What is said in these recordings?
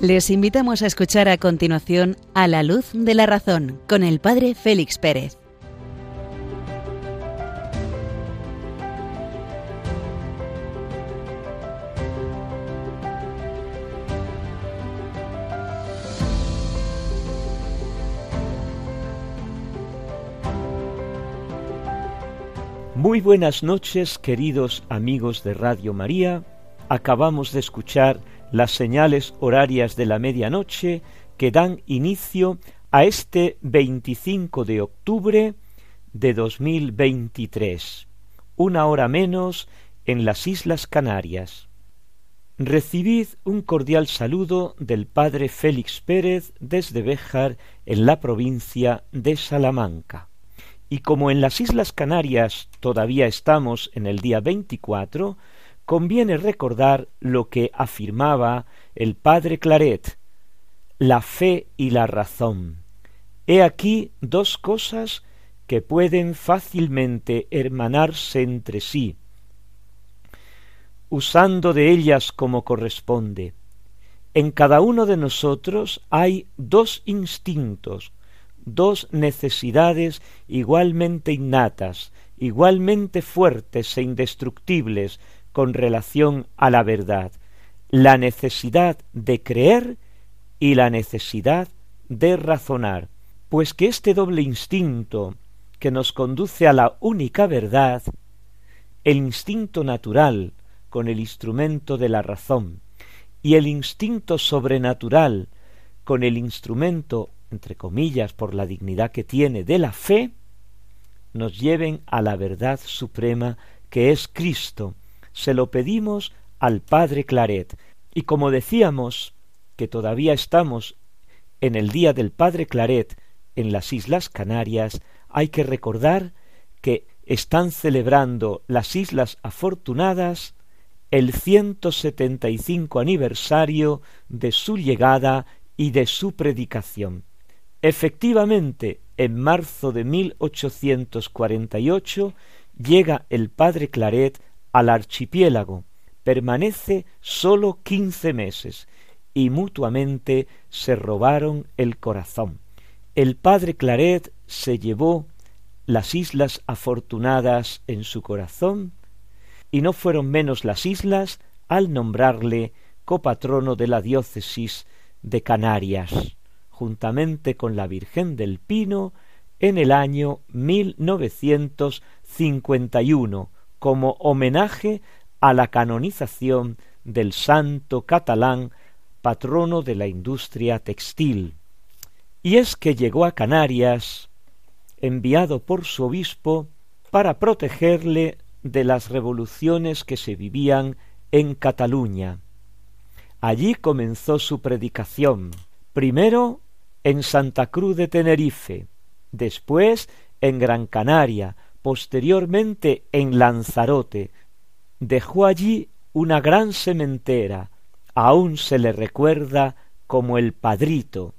Les invitamos a escuchar a continuación A la luz de la razón con el Padre Félix Pérez. Muy buenas noches, queridos amigos de Radio María. Acabamos de escuchar las señales horarias de la medianoche que dan inicio a este 25 de octubre de 2023, una hora menos en las Islas Canarias. Recibid un cordial saludo del Padre Félix Pérez desde Béjar, en la provincia de Salamanca. Y como en las Islas Canarias todavía estamos en el día 24, conviene recordar lo que afirmaba el padre Claret, la fe y la razón. He aquí dos cosas que pueden fácilmente hermanarse entre sí, usando de ellas como corresponde. En cada uno de nosotros hay dos instintos, dos necesidades igualmente innatas, igualmente fuertes e indestructibles con relación a la verdad, la necesidad de creer y la necesidad de razonar, pues que este doble instinto que nos conduce a la única verdad, el instinto natural con el instrumento de la razón, y el instinto sobrenatural con el instrumento, entre comillas, por la dignidad que tiene de la fe, nos lleven a la verdad suprema que es Cristo, se lo pedimos al Padre Claret. Y como decíamos que todavía estamos en el día del Padre Claret en las Islas Canarias, hay que recordar que están celebrando las Islas Afortunadas el 175 aniversario de su llegada y de su predicación. Efectivamente, en marzo de 1848 llega el padre Claret al archipiélago, permanece sólo quince meses, y mutuamente se robaron el corazón. El padre Claret se llevó las islas afortunadas en su corazón, y no fueron menos las islas al nombrarle copatrono de la diócesis de Canarias, juntamente con la Virgen del Pino, en el año 1951, como homenaje a la canonización del santo catalán patrono de la industria textil. Y es que llegó a Canarias, enviado por su obispo, para protegerle de las revoluciones que se vivían en Cataluña. Allí comenzó su predicación, primero en Santa Cruz de Tenerife, después en Gran Canaria, posteriormente en Lanzarote, dejó allí una gran sementera, aún se le recuerda como el Padrito.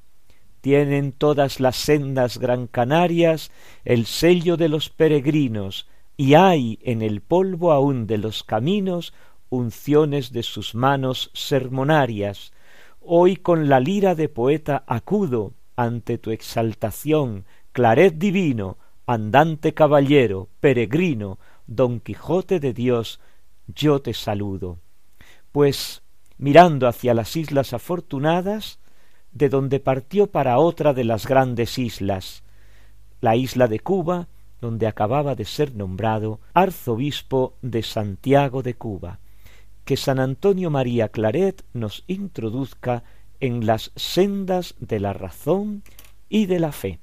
Tienen todas las sendas Gran Canarias el sello de los peregrinos, y hay en el polvo aún de los caminos unciones de sus manos sermonarias. Hoy con la lira de poeta acudo ante tu exaltación, claret divino, andante caballero, peregrino, don Quijote de Dios, yo te saludo. Pues mirando hacia las islas afortunadas, de donde partió para otra de las grandes islas, la isla de Cuba, donde acababa de ser nombrado arzobispo de Santiago de Cuba. Que San Antonio María Claret nos introduzca en las sendas de la razón y de la fe.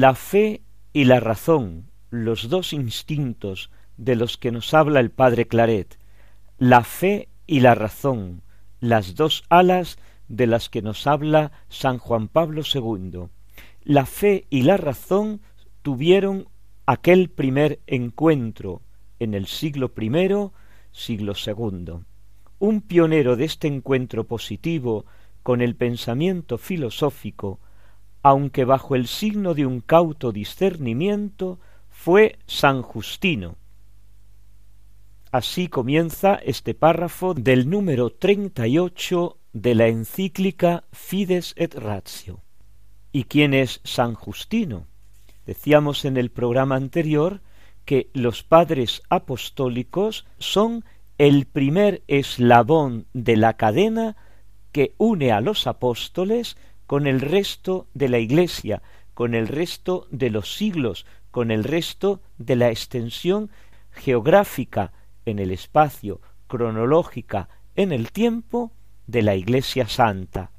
La fe y la razón, los dos instintos de los que nos habla el padre Claret, la fe y la razón, las dos alas de las que nos habla San Juan Pablo II. La fe y la razón tuvieron aquel primer encuentro en el siglo I, siglo II. Un pionero de este encuentro positivo con el pensamiento filosófico, aunque bajo el signo de un cauto discernimiento, fue San Justino. Así comienza este párrafo del número treinta y ocho de la encíclica Fides et Ratio. ¿Y quién es San Justino? Decíamos en el programa anterior que los padres apostólicos son el primer eslabón de la cadena que une a los apóstoles con el resto de la Iglesia, con el resto de los siglos, con el resto de la extensión geográfica en el espacio, cronológica en el tiempo de la Iglesia Santa.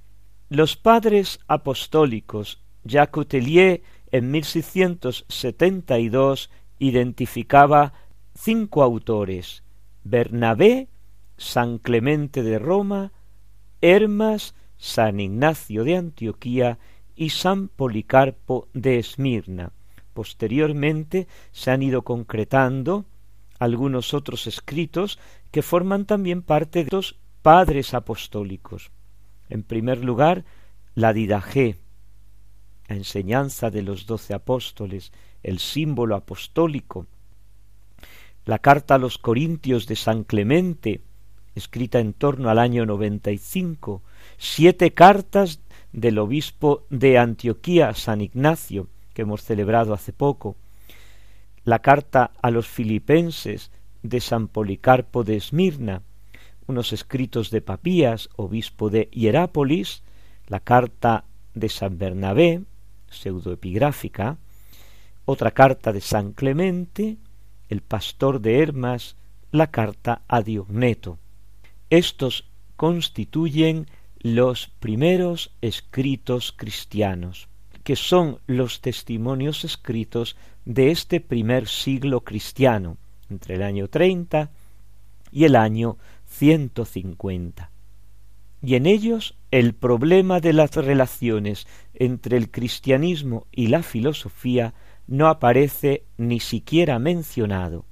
Los padres apostólicos, Jacques Tellier en 1672 identificaba cinco autores, Bernabé, San Clemente de Roma, Hermas, San Ignacio de Antioquía y San Policarpo de Esmirna. Posteriormente se han ido concretando algunos otros escritos que forman también parte de los padres apostólicos. En primer lugar, la Didajé, la enseñanza de los doce apóstoles, el símbolo apostólico, la carta a los Corintios de San Clemente, escrita en torno al año noventa y cinco, siete cartas del obispo de Antioquía, San Ignacio, que hemos celebrado hace poco, la carta a los filipenses de San Policarpo de Esmirna, unos escritos de Papías, obispo de Hierápolis, la carta de San Bernabé, pseudoepigráfica, otra carta de San Clemente, el pastor de Hermas, la carta a Diogneto. Estos constituyen los primeros escritos cristianos, que son los testimonios escritos de este primer siglo cristiano, entre el año treinta y el año ciento cincuenta. Y en ellos el problema de las relaciones entre el cristianismo y la filosofía no aparece ni siquiera mencionado.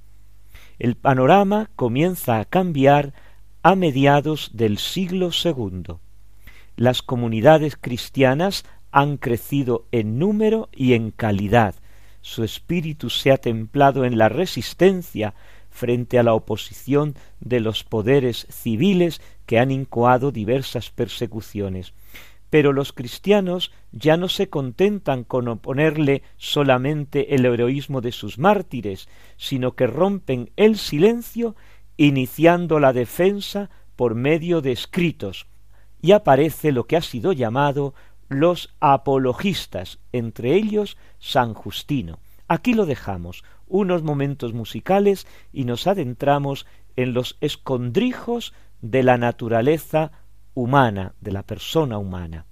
El panorama comienza a cambiar a mediados del siglo segundo. Las comunidades cristianas han crecido en número y en calidad, su espíritu se ha templado en la resistencia frente a la oposición de los poderes civiles que han incoado diversas persecuciones. Pero los cristianos ya no se contentan con oponerle solamente el heroísmo de sus mártires, sino que rompen el silencio iniciando la defensa por medio de escritos, y aparece lo que ha sido llamado los apologistas, entre ellos San Justino. Aquí lo dejamos, unos momentos musicales y nos adentramos en los escondrijos de la naturaleza humana, de la persona humana.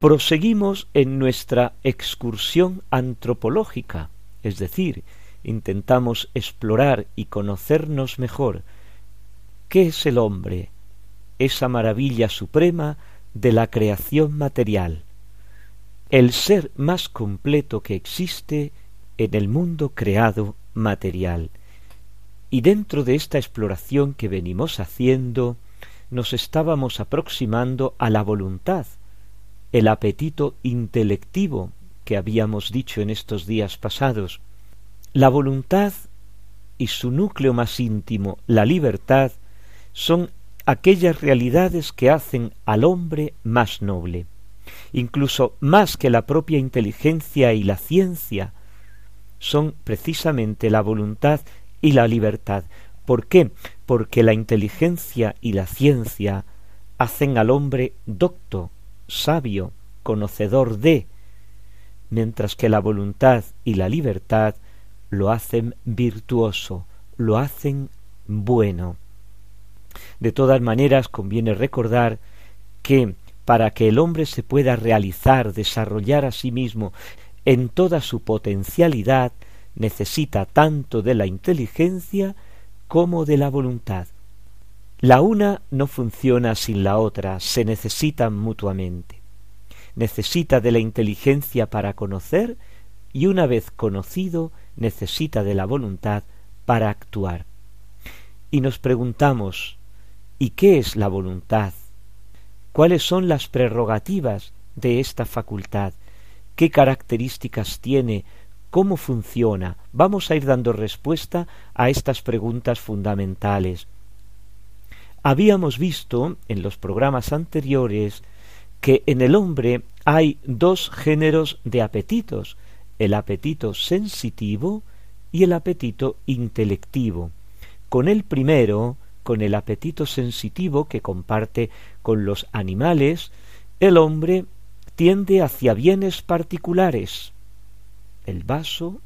Proseguimos en nuestra excursión antropológica, es decir, intentamos explorar y conocernos mejor. Qué es el hombre, esa maravilla suprema de la creación material, el ser más completo que existe en el mundo creado material. Y dentro de esta exploración que venimos haciendo, nos estábamos aproximando a la voluntad, el apetito intelectivo que habíamos dicho en estos días pasados. La voluntad y su núcleo más íntimo, la libertad, son aquellas realidades que hacen al hombre más noble, incluso más que la propia inteligencia y la ciencia, son precisamente la voluntad y la libertad. ¿Por qué? Porque la inteligencia y la ciencia hacen al hombre docto, sabio, conocedor de, mientras que la voluntad y la libertad lo hacen virtuoso, lo hacen bueno. De todas maneras, conviene recordar que para que el hombre se pueda realizar, desarrollar a sí mismo en toda su potencialidad, necesita tanto de la inteligencia como de la voluntad. La una no funciona sin la otra, se necesitan mutuamente. Necesita de la inteligencia para conocer y una vez conocido necesita de la voluntad para actuar. Y nos preguntamos, ¿y qué es la voluntad? ¿Cuáles son las prerrogativas de esta facultad? ¿Qué características tiene? ¿Cómo funciona? Vamos a ir dando respuesta a estas preguntas fundamentales. Habíamos visto en los programas anteriores que en el hombre hay dos géneros de apetitos, el apetito sensitivo y el apetito intelectivo. Con el primero, con el apetito sensitivo que comparte con los animales, el hombre tiende hacia bienes particulares. El vaso,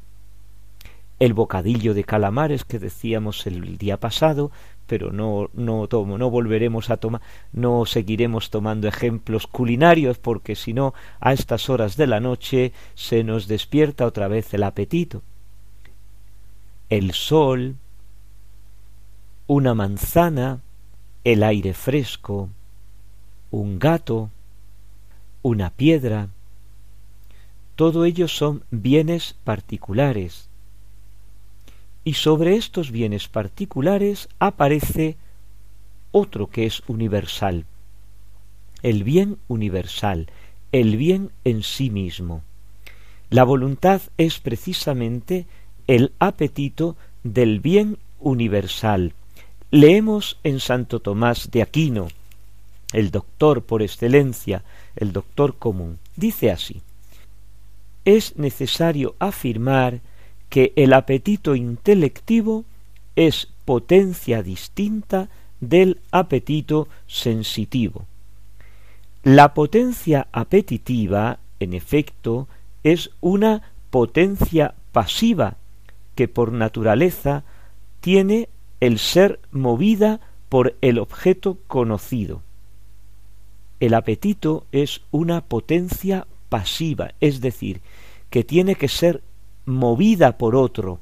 el bocadillo de calamares que decíamos el día pasado, pero no, no tomo, no volveremos a tomar, no seguiremos tomando ejemplos culinarios, porque si no, a estas horas de la noche se nos despierta otra vez el apetito. El sol, una manzana, el aire fresco, un gato, una piedra, todo ello son bienes particulares, y sobre estos bienes particulares aparece otro que es universal, el bien universal, el bien en sí mismo. La voluntad es precisamente el apetito del bien universal. Leemos en Santo Tomás de Aquino, el doctor por excelencia, el doctor común, dice así, es necesario afirmar que el apetito intelectivo es potencia distinta del apetito sensitivo. La potencia apetitiva, en efecto, es una potencia pasiva que por naturaleza tiene el ser movida por el objeto conocido. El apetito es una potencia pasiva, es decir, que tiene que ser movida por otro,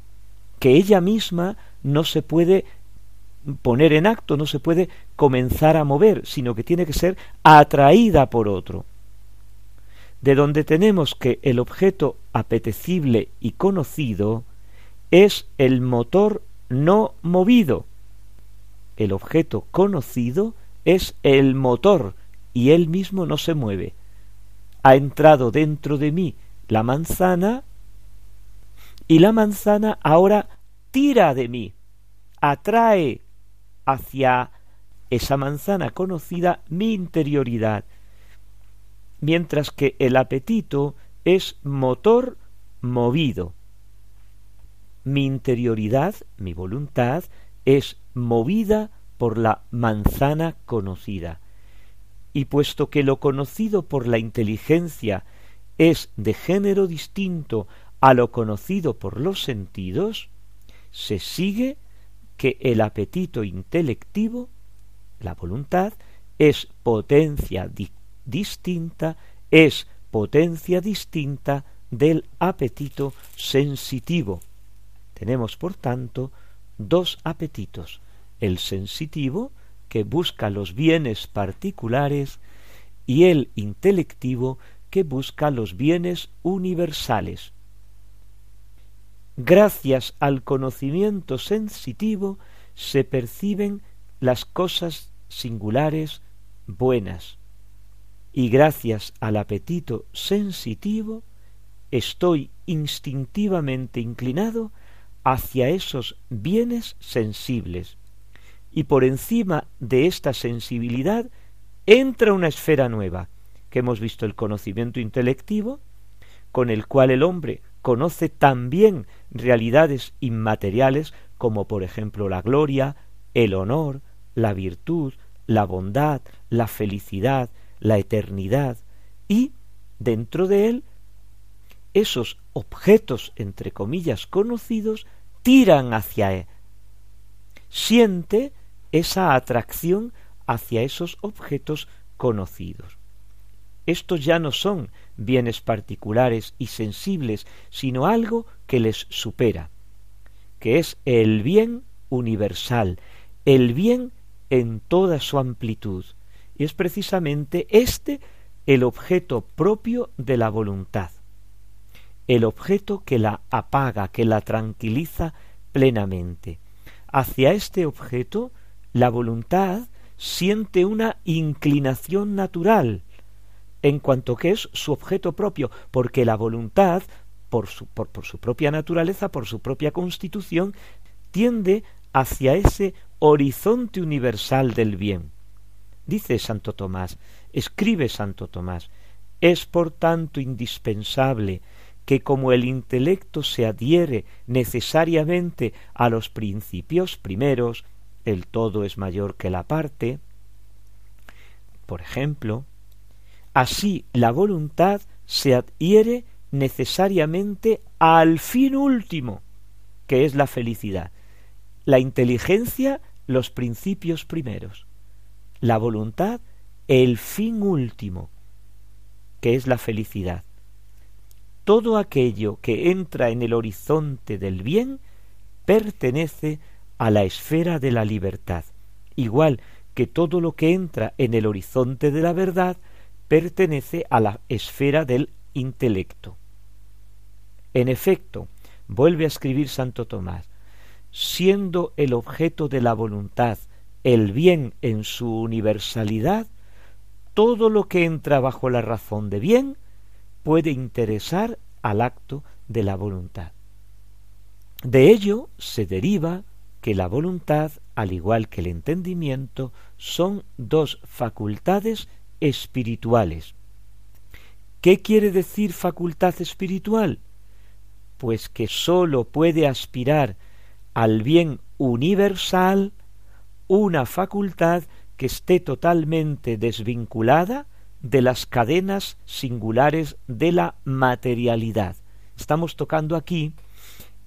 que ella misma no se puede poner en acto, no se puede comenzar a mover, sino que tiene que ser atraída por otro. De donde tenemos que el objeto apetecible y conocido es el motor no movido. El objeto conocido es el motor y él mismo no se mueve. Ha entrado dentro de mí la manzana y la manzana ahora tira de mí, atrae hacia esa manzana conocida mi interioridad, mientras que el apetito es motor movido. Mi interioridad, mi voluntad, es movida por la manzana conocida. Y puesto que lo conocido por la inteligencia es de género distinto a lo conocido por los sentidos, se sigue que el apetito intelectivo, la voluntad, es potencia distinta es potencia distinta del apetito sensitivo. Tenemos, por tanto, dos apetitos, el sensitivo, que busca los bienes particulares, y el intelectivo, que busca los bienes universales. Gracias al conocimiento sensitivo se perciben las cosas singulares buenas, y gracias al apetito sensitivo estoy instintivamente inclinado hacia esos bienes sensibles. Y por encima de esta sensibilidad entra una esfera nueva, que hemos visto el conocimiento intelectivo, con el cual el hombre conoce también realidades inmateriales como por ejemplo la gloria, el honor, la virtud, la bondad, la felicidad, la eternidad, y dentro de él esos objetos, entre comillas, conocidos, tiran hacia él. Siente esa atracción hacia esos objetos conocidos. Estos ya no son bienes particulares y sensibles, sino algo que les supera, que es el bien universal, el bien en toda su amplitud. Y es precisamente este el objeto propio de la voluntad el objeto que la apaga, que la tranquiliza plenamente. Hacia este objeto la voluntad siente una inclinación natural, en cuanto que es su objeto propio, porque la voluntad, por su, por, por su propia naturaleza, por su propia constitución, tiende hacia ese horizonte universal del bien. Dice Santo Tomás, escribe Santo Tomás, es por tanto indispensable que como el intelecto se adhiere necesariamente a los principios primeros, el todo es mayor que la parte, por ejemplo, así la voluntad se adhiere necesariamente al fin último, que es la felicidad. La inteligencia, los principios primeros. La voluntad, el fin último, que es la felicidad todo aquello que entra en el horizonte del bien pertenece a la esfera de la libertad, igual que todo lo que entra en el horizonte de la verdad pertenece a la esfera del intelecto. En efecto, vuelve a escribir Santo Tomás, siendo el objeto de la voluntad el bien en su universalidad, todo lo que entra bajo la razón de bien puede interesar al acto de la voluntad. De ello se deriva que la voluntad, al igual que el entendimiento, son dos facultades espirituales. ¿Qué quiere decir facultad espiritual? Pues que sólo puede aspirar al bien universal una facultad que esté totalmente desvinculada de las cadenas singulares de la materialidad. Estamos tocando aquí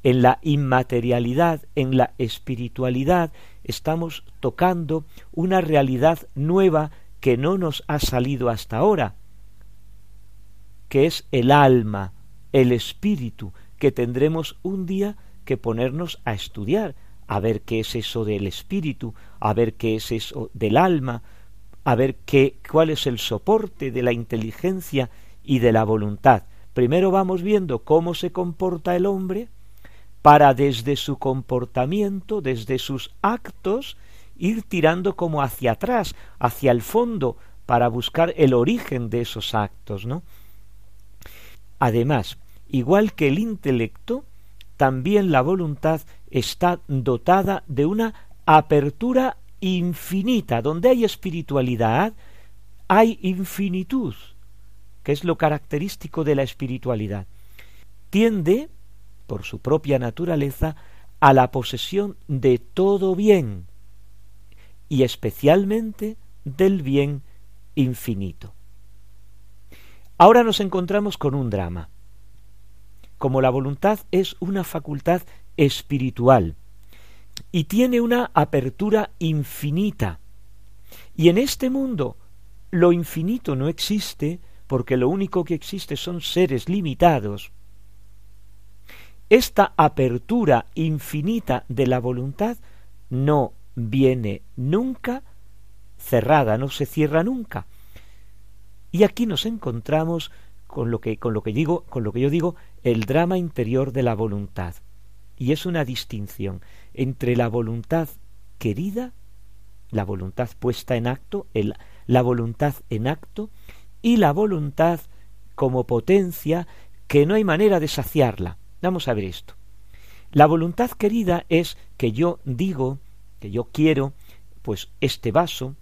en la inmaterialidad, en la espiritualidad, estamos tocando una realidad nueva que no nos ha salido hasta ahora, que es el alma, el espíritu, que tendremos un día que ponernos a estudiar, a ver qué es eso del espíritu, a ver qué es eso del alma, a ver qué, cuál es el soporte de la inteligencia y de la voluntad. Primero vamos viendo cómo se comporta el hombre para desde su comportamiento, desde sus actos, ir tirando como hacia atrás, hacia el fondo, para buscar el origen de esos actos, ¿no? Además, igual que el intelecto, también la voluntad está dotada de una apertura infinita. Donde hay espiritualidad, hay infinitud, que es lo característico de la espiritualidad. Tiende, por su propia naturaleza, a la posesión de todo bien, y especialmente del bien infinito. Ahora nos encontramos con un drama. Como la voluntad es una facultad espiritual, y tiene una apertura infinita. Y en este mundo lo infinito no existe porque lo único que existe son seres limitados, esta apertura infinita de la voluntad no viene nunca cerrada, no se cierra nunca. Y aquí nos encontramos con lo que con lo que digo, con lo que yo digo, el drama interior de la voluntad. Y es una distinción entre la voluntad querida, la voluntad puesta en acto, el, la voluntad en acto y la voluntad como potencia que no hay manera de saciarla. Vamos a ver esto. La voluntad querida es que yo digo, que yo quiero, pues este vaso,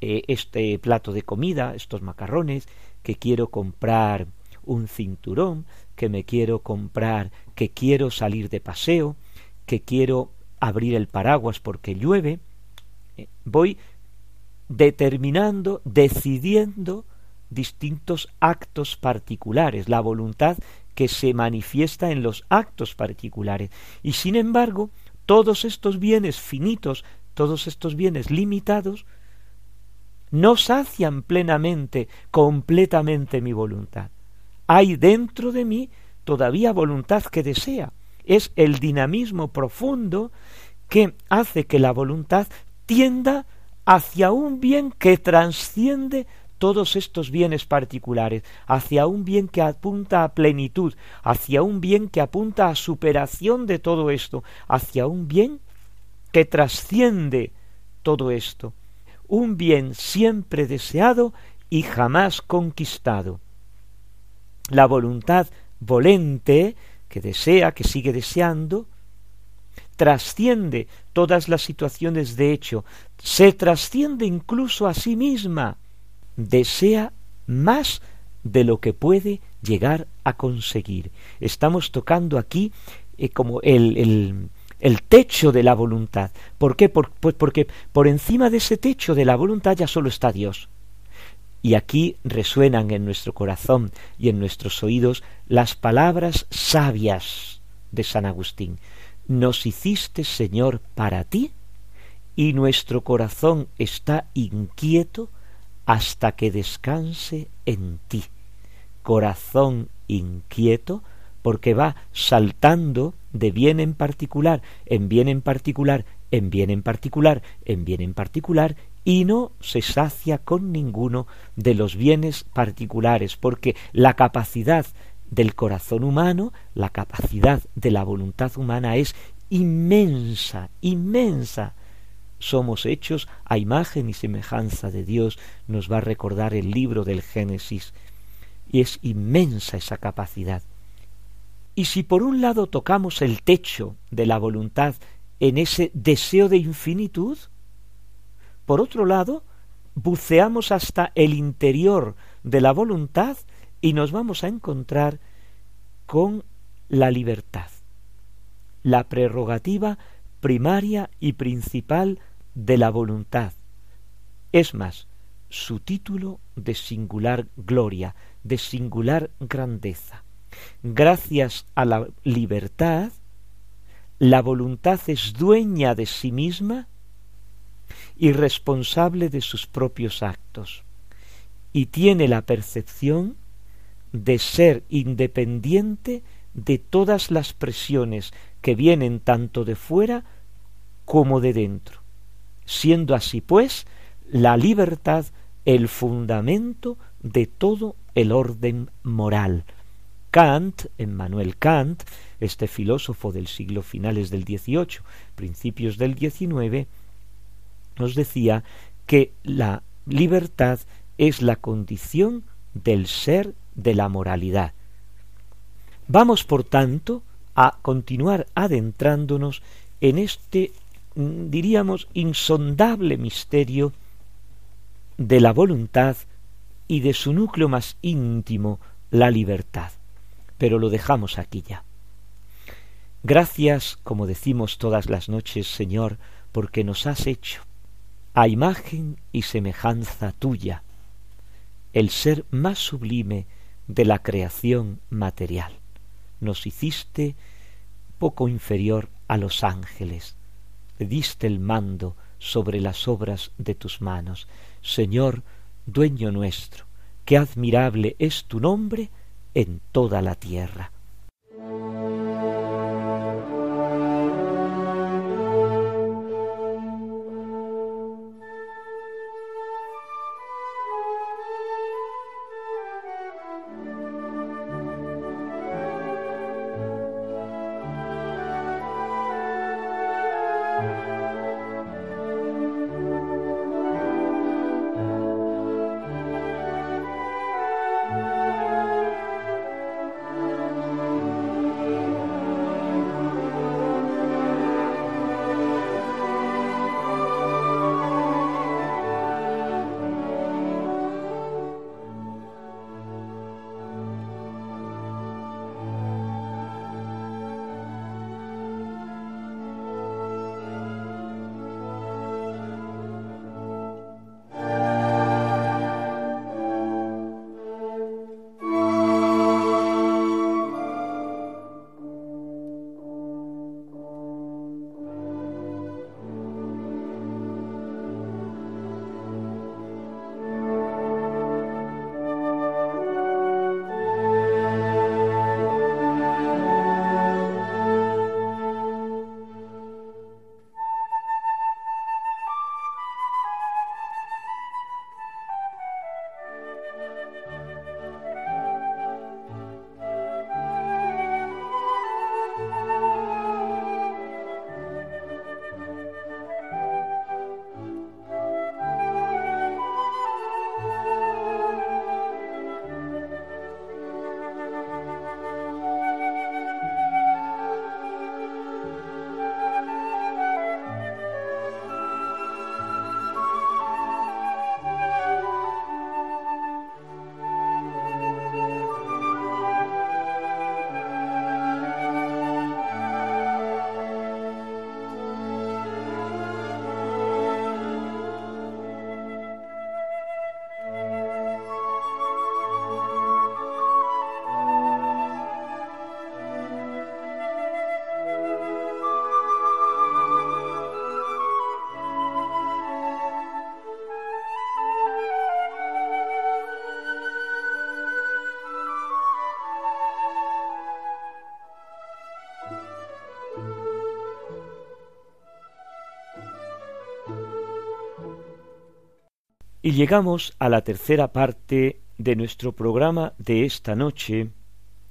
eh, este plato de comida, estos macarrones, que quiero comprar un cinturón, que me quiero comprar, que quiero salir de paseo, que quiero abrir el paraguas porque llueve, eh, voy determinando, decidiendo distintos actos particulares, la voluntad que se manifiesta en los actos particulares. Y sin embargo, todos estos bienes finitos, todos estos bienes limitados, no sacian plenamente, completamente mi voluntad. Hay dentro de mí todavía voluntad que desea. Es el dinamismo profundo que hace que la voluntad tienda hacia un bien que trasciende todos estos bienes particulares, hacia un bien que apunta a plenitud, hacia un bien que apunta a superación de todo esto, hacia un bien que trasciende todo esto, un bien siempre deseado y jamás conquistado. La voluntad volente, que desea, que sigue deseando, trasciende todas las situaciones de hecho, se trasciende incluso a sí misma, desea más de lo que puede llegar a conseguir. Estamos tocando aquí eh, como el, el, el, techo de la voluntad. ¿Por qué? pues porque por encima de ese techo de la voluntad ya solo está Dios. Y aquí resuenan en nuestro corazón y en nuestros oídos las palabras sabias de San Agustín. Nos hiciste, Señor, para ti, y nuestro corazón está inquieto hasta que descanse en ti. Corazón inquieto, porque va saltando de bien en particular, en bien en particular, en bien en particular, en bien en particular, y no se sacia con ninguno de los bienes particulares, porque la capacidad del corazón humano, la capacidad de la voluntad humana es inmensa, inmensa, somos hechos a imagen y semejanza de Dios, nos va a recordar el libro del Génesis. Y es inmensa esa capacidad. Y si por un lado tocamos el techo de la voluntad en ese deseo de infinitud, por otro lado, buceamos hasta el interior de la voluntad y nos vamos a encontrar con la libertad, la prerrogativa primaria y principal de la voluntad. Es más, su título de singular gloria, de singular grandeza. Gracias a la libertad, la voluntad es dueña de sí misma y responsable de sus propios actos, y tiene la percepción de ser independiente de todas las presiones que vienen tanto de fuera como de dentro, siendo así pues la libertad el fundamento de todo el orden moral. Kant, Emmanuel Kant, este filósofo del siglo finales del XVIII, principios del XIX, nos decía que la libertad es la condición del ser de la moralidad. Vamos, por tanto, a continuar adentrándonos en este, mm, diríamos, insondable misterio de la voluntad y de su núcleo más íntimo, la libertad. Pero lo dejamos aquí ya. Gracias, como decimos todas las noches, Señor, porque nos has hecho a imagen y semejanza tuya, el ser más sublime de la creación material nos hiciste poco inferior a los ángeles, le diste el mando sobre las obras de tus manos. Señor, dueño nuestro, qué admirable es tu nombre en toda la tierra. Y llegamos a la tercera parte de nuestro programa de esta noche,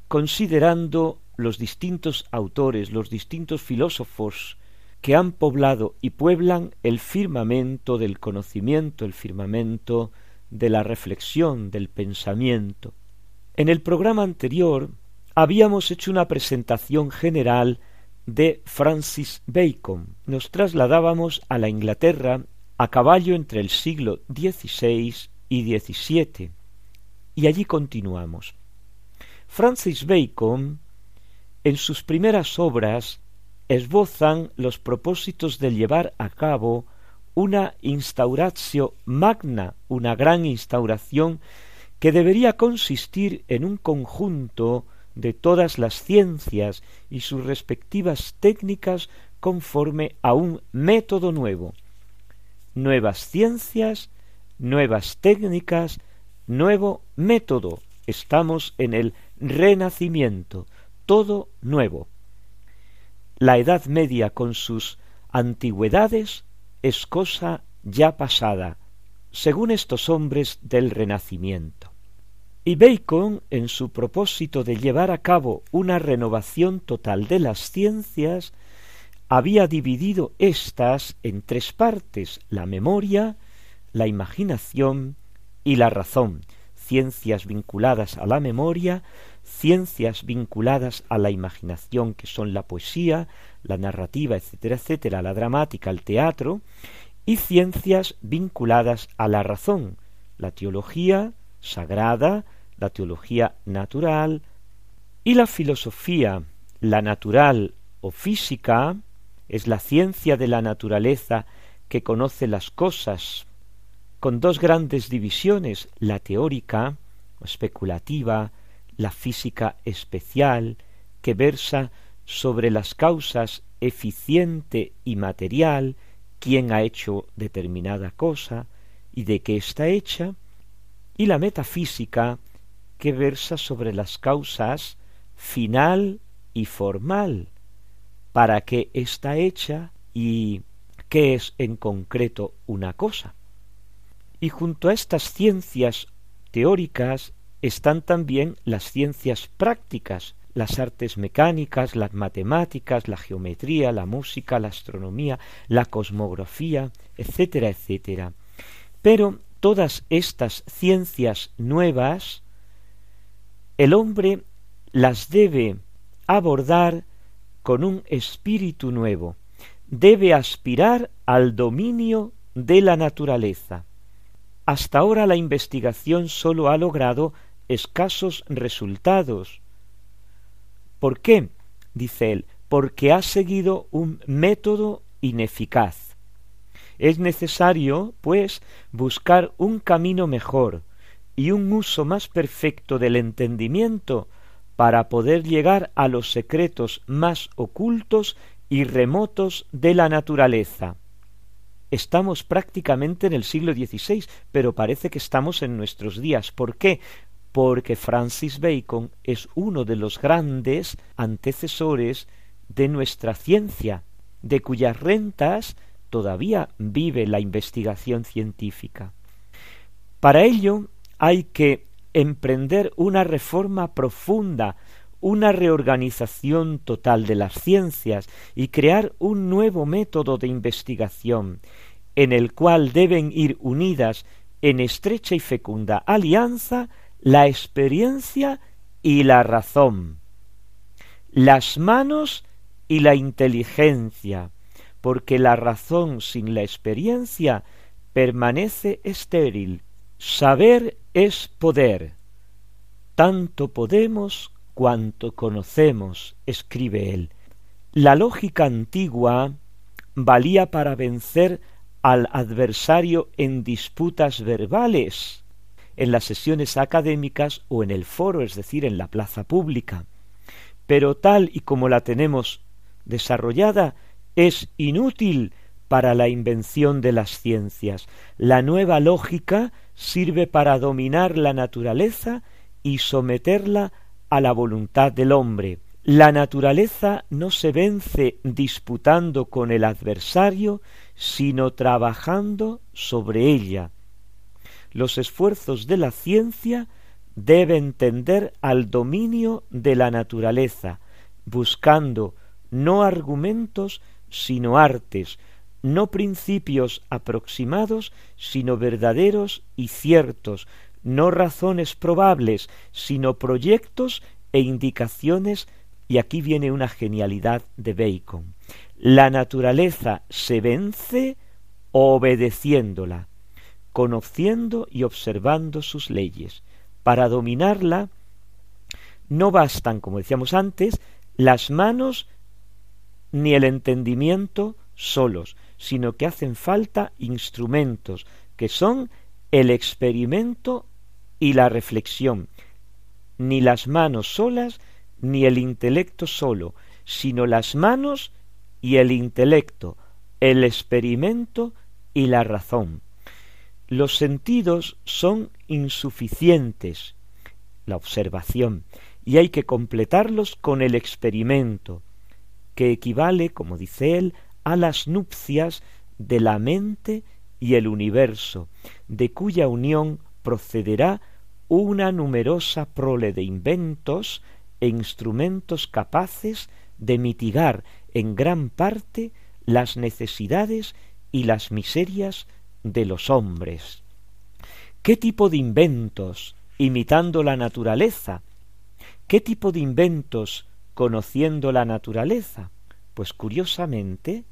considerando los distintos autores, los distintos filósofos que han poblado y pueblan el firmamento del conocimiento, el firmamento de la reflexión, del pensamiento. En el programa anterior habíamos hecho una presentación general de Francis Bacon. Nos trasladábamos a la Inglaterra a caballo entre el siglo XVI y XVII. Y allí continuamos. Francis Bacon, en sus primeras obras, esbozan los propósitos de llevar a cabo una instauratio magna, una gran instauración que debería consistir en un conjunto de todas las ciencias y sus respectivas técnicas conforme a un método nuevo, nuevas ciencias, nuevas técnicas, nuevo método. Estamos en el renacimiento, todo nuevo. La Edad Media con sus antigüedades es cosa ya pasada, según estos hombres del Renacimiento. Y Bacon, en su propósito de llevar a cabo una renovación total de las ciencias, había dividido éstas en tres partes la memoria, la imaginación y la razón, ciencias vinculadas a la memoria, ciencias vinculadas a la imaginación, que son la poesía, la narrativa, etcétera, etcétera, la dramática, el teatro, y ciencias vinculadas a la razón, la teología sagrada, la teología natural, y la filosofía, la natural o física, es la ciencia de la naturaleza que conoce las cosas, con dos grandes divisiones, la teórica especulativa, la física especial, que versa sobre las causas eficiente y material, quién ha hecho determinada cosa y de qué está hecha, y la metafísica que versa sobre las causas final y formal, para qué está hecha y qué es en concreto una cosa. Y junto a estas ciencias teóricas están también las ciencias prácticas, las artes mecánicas, las matemáticas, la geometría, la música, la astronomía, la cosmografía, etcétera, etcétera. Pero todas estas ciencias nuevas, el hombre las debe abordar con un espíritu nuevo, debe aspirar al dominio de la naturaleza. Hasta ahora la investigación sólo ha logrado escasos resultados. ¿Por qué? dice él, porque ha seguido un método ineficaz. Es necesario, pues, buscar un camino mejor y un uso más perfecto del entendimiento para poder llegar a los secretos más ocultos y remotos de la naturaleza. Estamos prácticamente en el siglo XVI, pero parece que estamos en nuestros días. ¿Por qué? Porque Francis Bacon es uno de los grandes antecesores de nuestra ciencia, de cuyas rentas todavía vive la investigación científica. Para ello hay que emprender una reforma profunda, una reorganización total de las ciencias y crear un nuevo método de investigación, en el cual deben ir unidas en estrecha y fecunda alianza la experiencia y la razón, las manos y la inteligencia, porque la razón sin la experiencia permanece estéril. Saber es poder. Tanto podemos cuanto conocemos, escribe él. La lógica antigua valía para vencer al adversario en disputas verbales, en las sesiones académicas o en el foro, es decir, en la plaza pública. Pero tal y como la tenemos desarrollada, es inútil para la invención de las ciencias. La nueva lógica sirve para dominar la naturaleza y someterla a la voluntad del hombre. La naturaleza no se vence disputando con el adversario, sino trabajando sobre ella. Los esfuerzos de la ciencia deben tender al dominio de la naturaleza, buscando no argumentos, sino artes, no principios aproximados, sino verdaderos y ciertos, no razones probables, sino proyectos e indicaciones, y aquí viene una genialidad de Bacon. La naturaleza se vence obedeciéndola, conociendo y observando sus leyes. Para dominarla no bastan, como decíamos antes, las manos ni el entendimiento solos, sino que hacen falta instrumentos, que son el experimento y la reflexión, ni las manos solas, ni el intelecto solo, sino las manos y el intelecto, el experimento y la razón. Los sentidos son insuficientes, la observación, y hay que completarlos con el experimento, que equivale, como dice él, a las nupcias de la mente y el universo, de cuya unión procederá una numerosa prole de inventos e instrumentos capaces de mitigar en gran parte las necesidades y las miserias de los hombres. ¿Qué tipo de inventos imitando la naturaleza? ¿Qué tipo de inventos conociendo la naturaleza? Pues curiosamente,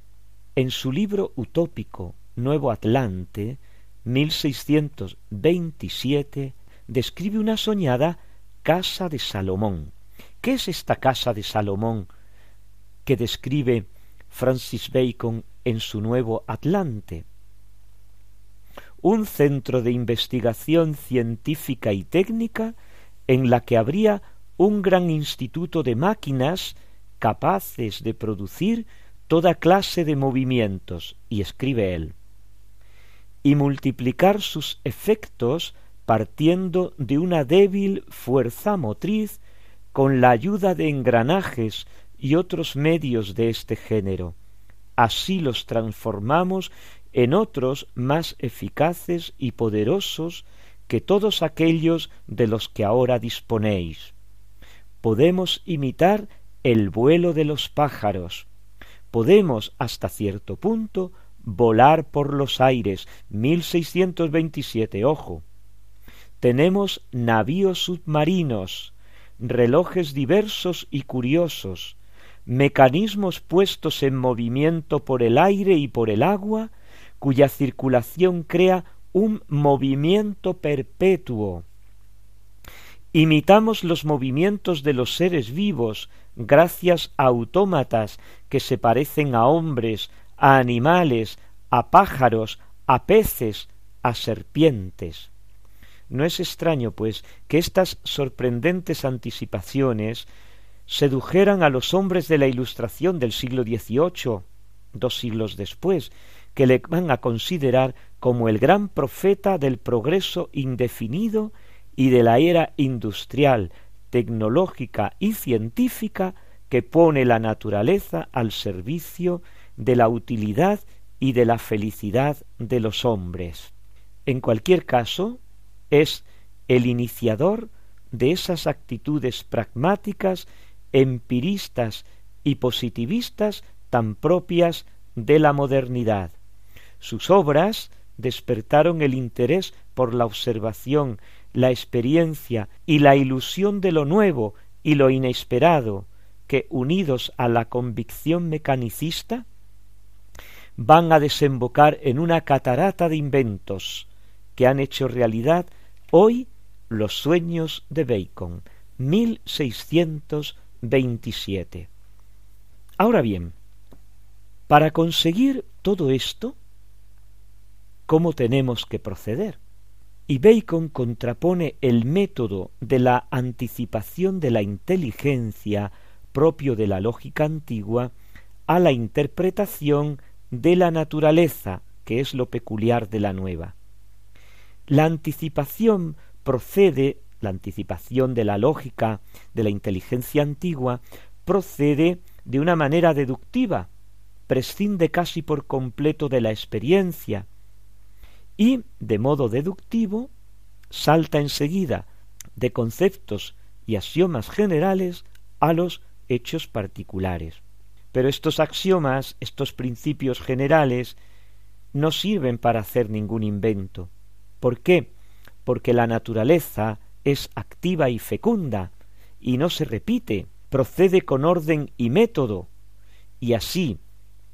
en su libro utópico Nuevo Atlante, 1627, describe una soñada casa de Salomón. ¿Qué es esta casa de Salomón que describe Francis Bacon en su Nuevo Atlante? Un centro de investigación científica y técnica en la que habría un gran instituto de máquinas capaces de producir toda clase de movimientos, y escribe él, y multiplicar sus efectos partiendo de una débil fuerza motriz con la ayuda de engranajes y otros medios de este género. Así los transformamos en otros más eficaces y poderosos que todos aquellos de los que ahora disponéis. Podemos imitar el vuelo de los pájaros, podemos hasta cierto punto volar por los aires, 1627, ojo. Tenemos navíos submarinos, relojes diversos y curiosos, mecanismos puestos en movimiento por el aire y por el agua, cuya circulación crea un movimiento perpetuo. Imitamos los movimientos de los seres vivos gracias a autómatas que se parecen a hombres, a animales, a pájaros, a peces, a serpientes. No es extraño, pues, que estas sorprendentes anticipaciones sedujeran a los hombres de la Ilustración del siglo XVIII, dos siglos después, que le van a considerar como el gran profeta del progreso indefinido y de la era industrial, tecnológica y científica que pone la naturaleza al servicio de la utilidad y de la felicidad de los hombres. En cualquier caso, es el iniciador de esas actitudes pragmáticas, empiristas y positivistas tan propias de la modernidad. Sus obras despertaron el interés por la observación, la experiencia y la ilusión de lo nuevo y lo inesperado, que unidos a la convicción mecanicista, van a desembocar en una catarata de inventos que han hecho realidad hoy los sueños de Bacon, 1627. Ahora bien, para conseguir todo esto, ¿cómo tenemos que proceder? Y Bacon contrapone el método de la anticipación de la inteligencia propio de la lógica antigua a la interpretación de la naturaleza, que es lo peculiar de la nueva. La anticipación procede, la anticipación de la lógica de la inteligencia antigua, procede de una manera deductiva, prescinde casi por completo de la experiencia, y, de modo deductivo, salta enseguida de conceptos y axiomas generales a los hechos particulares. Pero estos axiomas, estos principios generales, no sirven para hacer ningún invento. ¿Por qué? Porque la naturaleza es activa y fecunda, y no se repite, procede con orden y método, y así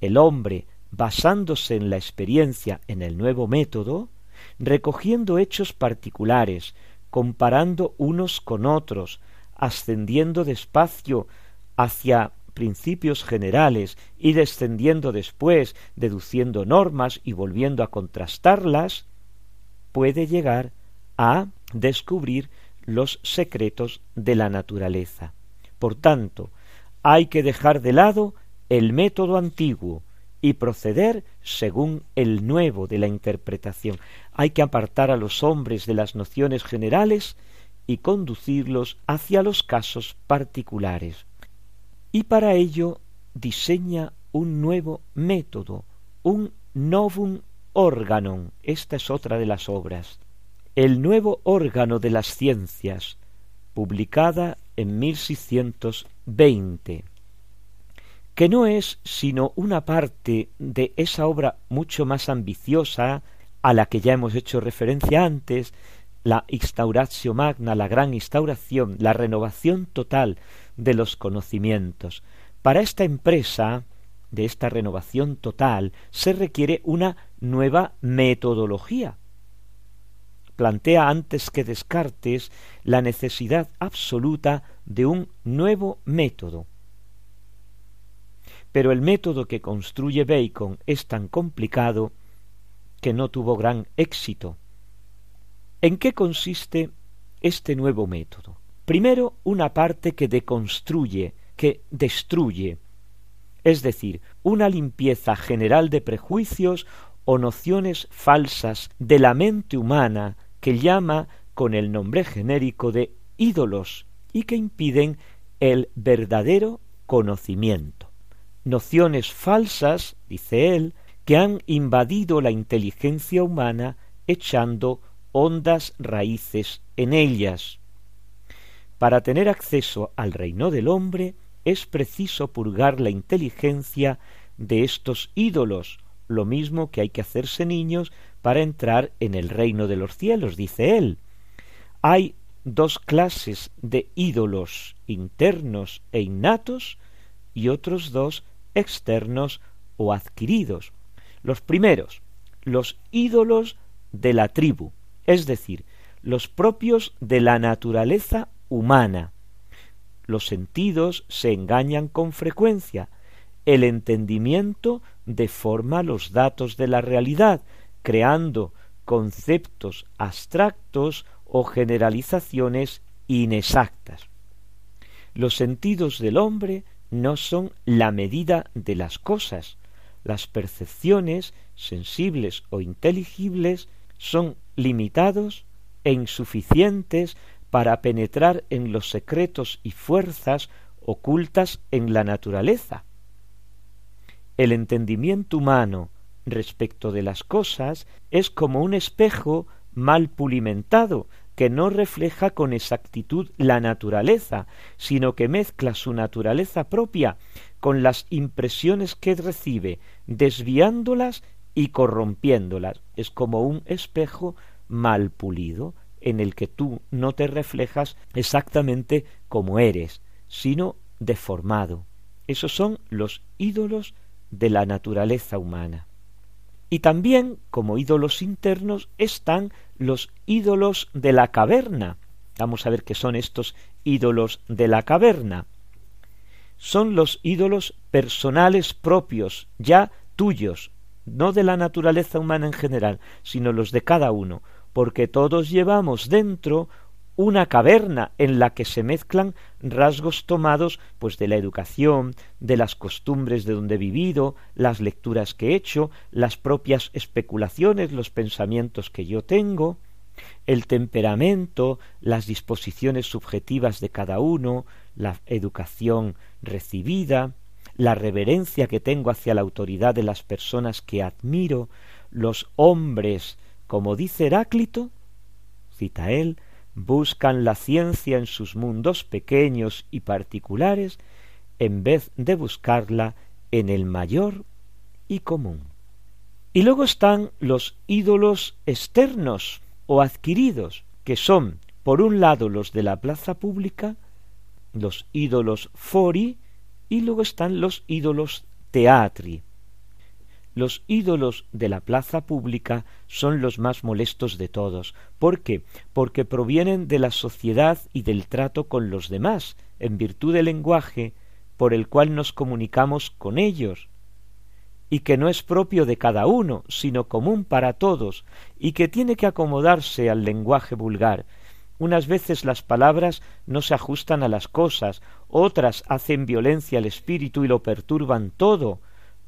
el hombre, basándose en la experiencia en el nuevo método, recogiendo hechos particulares, comparando unos con otros, ascendiendo despacio hacia principios generales y descendiendo después, deduciendo normas y volviendo a contrastarlas, puede llegar a descubrir los secretos de la naturaleza. Por tanto, hay que dejar de lado el método antiguo y proceder según el nuevo de la interpretación. Hay que apartar a los hombres de las nociones generales y conducirlos hacia los casos particulares y para ello diseña un nuevo método, un novum organon. Esta es otra de las obras. El nuevo órgano de las ciencias, publicada en 1620, que no es sino una parte de esa obra mucho más ambiciosa a la que ya hemos hecho referencia antes, la instauratio magna, la gran instauración, la renovación total de los conocimientos. Para esta empresa de esta renovación total se requiere una nueva metodología. Plantea antes que Descartes la necesidad absoluta de un nuevo método. Pero el método que construye Bacon es tan complicado que no tuvo gran éxito. ¿En qué consiste este nuevo método? Primero, una parte que deconstruye, que destruye, es decir, una limpieza general de prejuicios o nociones falsas de la mente humana que llama con el nombre genérico de ídolos y que impiden el verdadero conocimiento. Nociones falsas, dice él, que han invadido la inteligencia humana echando hondas raíces en ellas. Para tener acceso al reino del hombre es preciso purgar la inteligencia de estos ídolos, lo mismo que hay que hacerse niños para entrar en el reino de los cielos, dice él. Hay dos clases de ídolos internos e innatos y otros dos externos o adquiridos. Los primeros, los ídolos de la tribu, es decir, los propios de la naturaleza humana. Los sentidos se engañan con frecuencia, el entendimiento deforma los datos de la realidad, creando conceptos abstractos o generalizaciones inexactas. Los sentidos del hombre no son la medida de las cosas. Las percepciones, sensibles o inteligibles, son limitados e insuficientes para penetrar en los secretos y fuerzas ocultas en la naturaleza. El entendimiento humano respecto de las cosas es como un espejo mal pulimentado, que no refleja con exactitud la naturaleza, sino que mezcla su naturaleza propia con las impresiones que recibe, desviándolas y corrompiéndolas. Es como un espejo mal pulido, en el que tú no te reflejas exactamente como eres, sino deformado. Esos son los ídolos de la naturaleza humana. Y también, como ídolos internos, están los ídolos de la caverna. Vamos a ver qué son estos ídolos de la caverna. Son los ídolos personales propios, ya tuyos, no de la naturaleza humana en general, sino los de cada uno, porque todos llevamos dentro una caverna en la que se mezclan rasgos tomados pues de la educación, de las costumbres de donde he vivido, las lecturas que he hecho, las propias especulaciones, los pensamientos que yo tengo, el temperamento, las disposiciones subjetivas de cada uno, la educación recibida, la reverencia que tengo hacia la autoridad de las personas que admiro, los hombres, como dice Heráclito, cita él, buscan la ciencia en sus mundos pequeños y particulares en vez de buscarla en el mayor y común. Y luego están los ídolos externos o adquiridos, que son, por un lado, los de la plaza pública, los ídolos fori, y luego están los ídolos teatri, los ídolos de la plaza pública son los más molestos de todos. ¿Por qué? Porque provienen de la sociedad y del trato con los demás, en virtud del lenguaje por el cual nos comunicamos con ellos, y que no es propio de cada uno, sino común para todos, y que tiene que acomodarse al lenguaje vulgar. Unas veces las palabras no se ajustan a las cosas, otras hacen violencia al espíritu y lo perturban todo,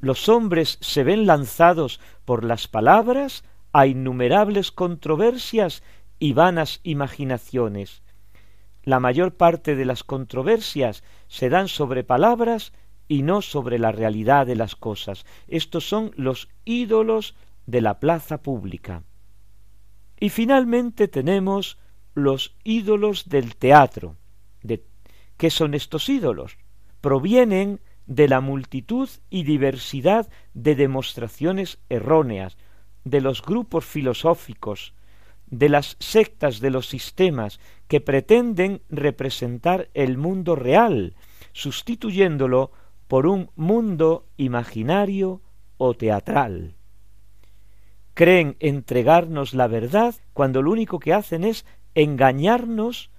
los hombres se ven lanzados por las palabras a innumerables controversias y vanas imaginaciones. La mayor parte de las controversias se dan sobre palabras y no sobre la realidad de las cosas. Estos son los ídolos de la plaza pública. Y finalmente tenemos los ídolos del teatro. De, ¿Qué son estos ídolos? Provienen de la multitud y diversidad de demostraciones erróneas, de los grupos filosóficos, de las sectas de los sistemas que pretenden representar el mundo real, sustituyéndolo por un mundo imaginario o teatral. Creen entregarnos la verdad cuando lo único que hacen es engañarnos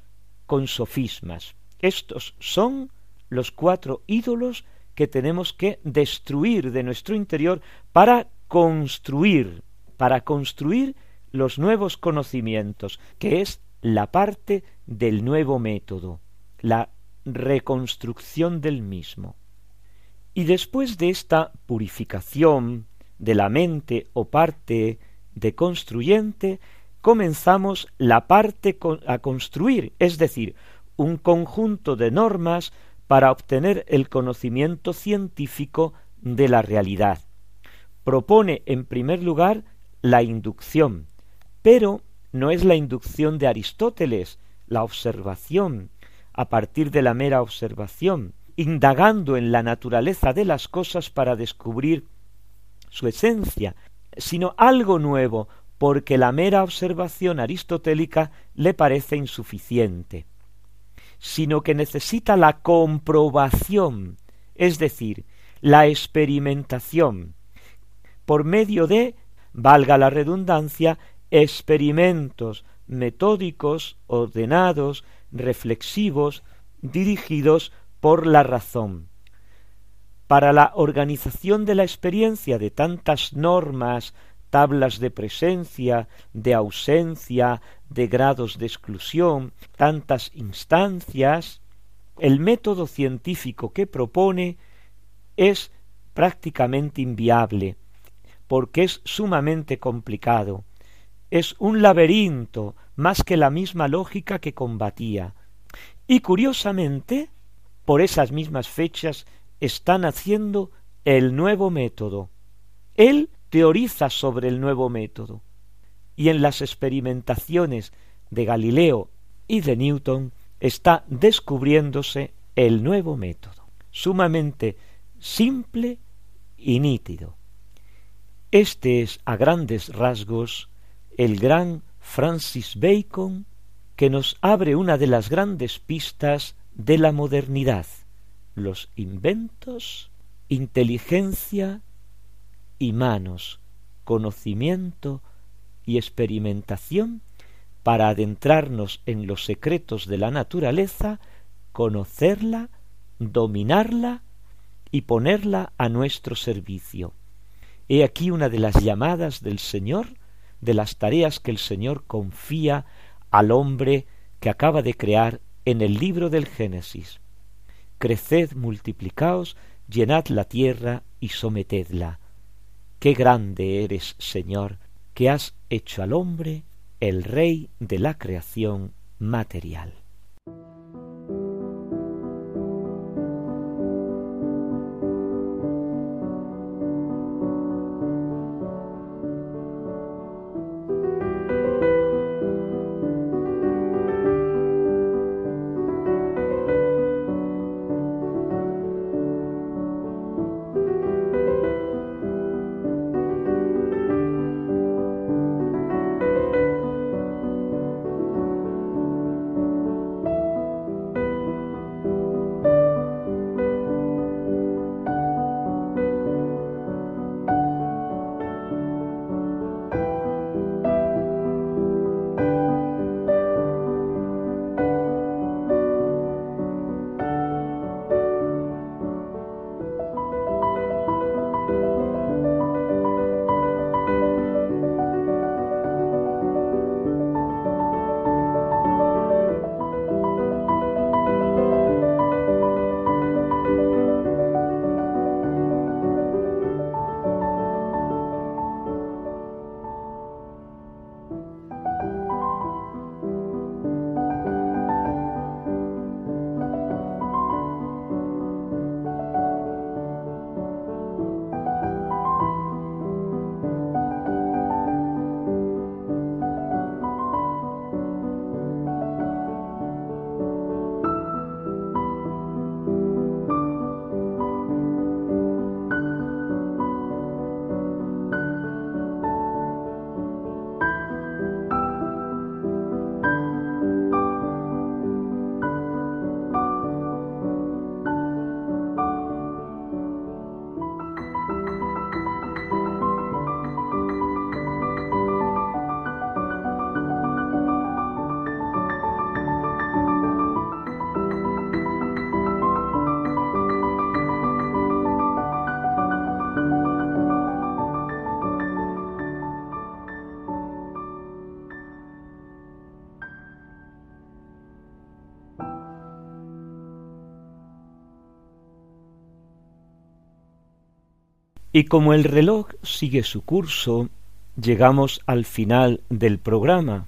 con sofismas. Estos son los cuatro ídolos que tenemos que destruir de nuestro interior para construir, para construir los nuevos conocimientos, que es la parte del nuevo método, la reconstrucción del mismo. Y después de esta purificación de la mente o parte de construyente, comenzamos la parte a construir, es decir, un conjunto de normas para obtener el conocimiento científico de la realidad. Propone, en primer lugar, la inducción, pero no es la inducción de Aristóteles, la observación, a partir de la mera observación, indagando en la naturaleza de las cosas para descubrir su esencia, sino algo nuevo, porque la mera observación aristotélica le parece insuficiente, sino que necesita la comprobación, es decir, la experimentación, por medio de, valga la redundancia, experimentos metódicos, ordenados, reflexivos, dirigidos por la razón. Para la organización de la experiencia de tantas normas, tablas de presencia, de ausencia, de grados de exclusión, tantas instancias, el método científico que propone es prácticamente inviable, porque es sumamente complicado. Es un laberinto más que la misma lógica que combatía. Y curiosamente, por esas mismas fechas están haciendo el nuevo método. Él teoriza sobre el nuevo método. Y en las experimentaciones de Galileo y de Newton está descubriéndose el nuevo método, sumamente simple y nítido. Este es a grandes rasgos el gran Francis Bacon que nos abre una de las grandes pistas de la modernidad, los inventos, inteligencia y manos, conocimiento y experimentación para adentrarnos en los secretos de la naturaleza, conocerla, dominarla y ponerla a nuestro servicio. He aquí una de las llamadas del Señor, de las tareas que el Señor confía al hombre que acaba de crear en el libro del Génesis. Creced, multiplicaos, llenad la tierra y sometedla. Qué grande eres, Señor, que has hecho al hombre el rey de la creación material. Y como el reloj sigue su curso llegamos al final del programa.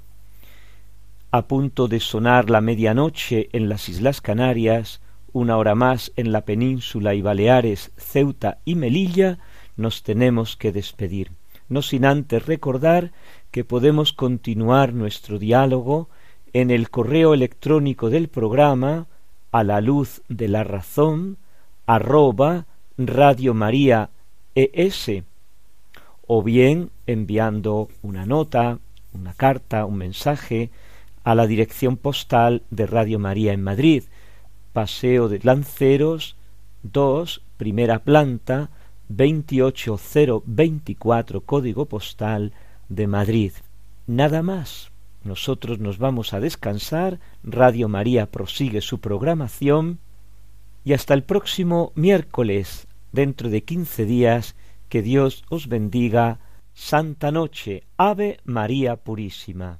A punto de sonar la medianoche en las Islas Canarias, una hora más en la península y Baleares, Ceuta y Melilla, nos tenemos que despedir, no sin antes recordar que podemos continuar nuestro diálogo en el correo electrónico del programa a la luz de la razón arroba Radio María ES o bien enviando una nota, una carta, un mensaje a la dirección postal de Radio María en Madrid, Paseo de Lanceros 2, primera planta, 28024, código postal de Madrid. Nada más. Nosotros nos vamos a descansar, Radio María prosigue su programación y hasta el próximo miércoles, dentro de quince días, que Dios os bendiga. Santa Noche, Ave María Purísima.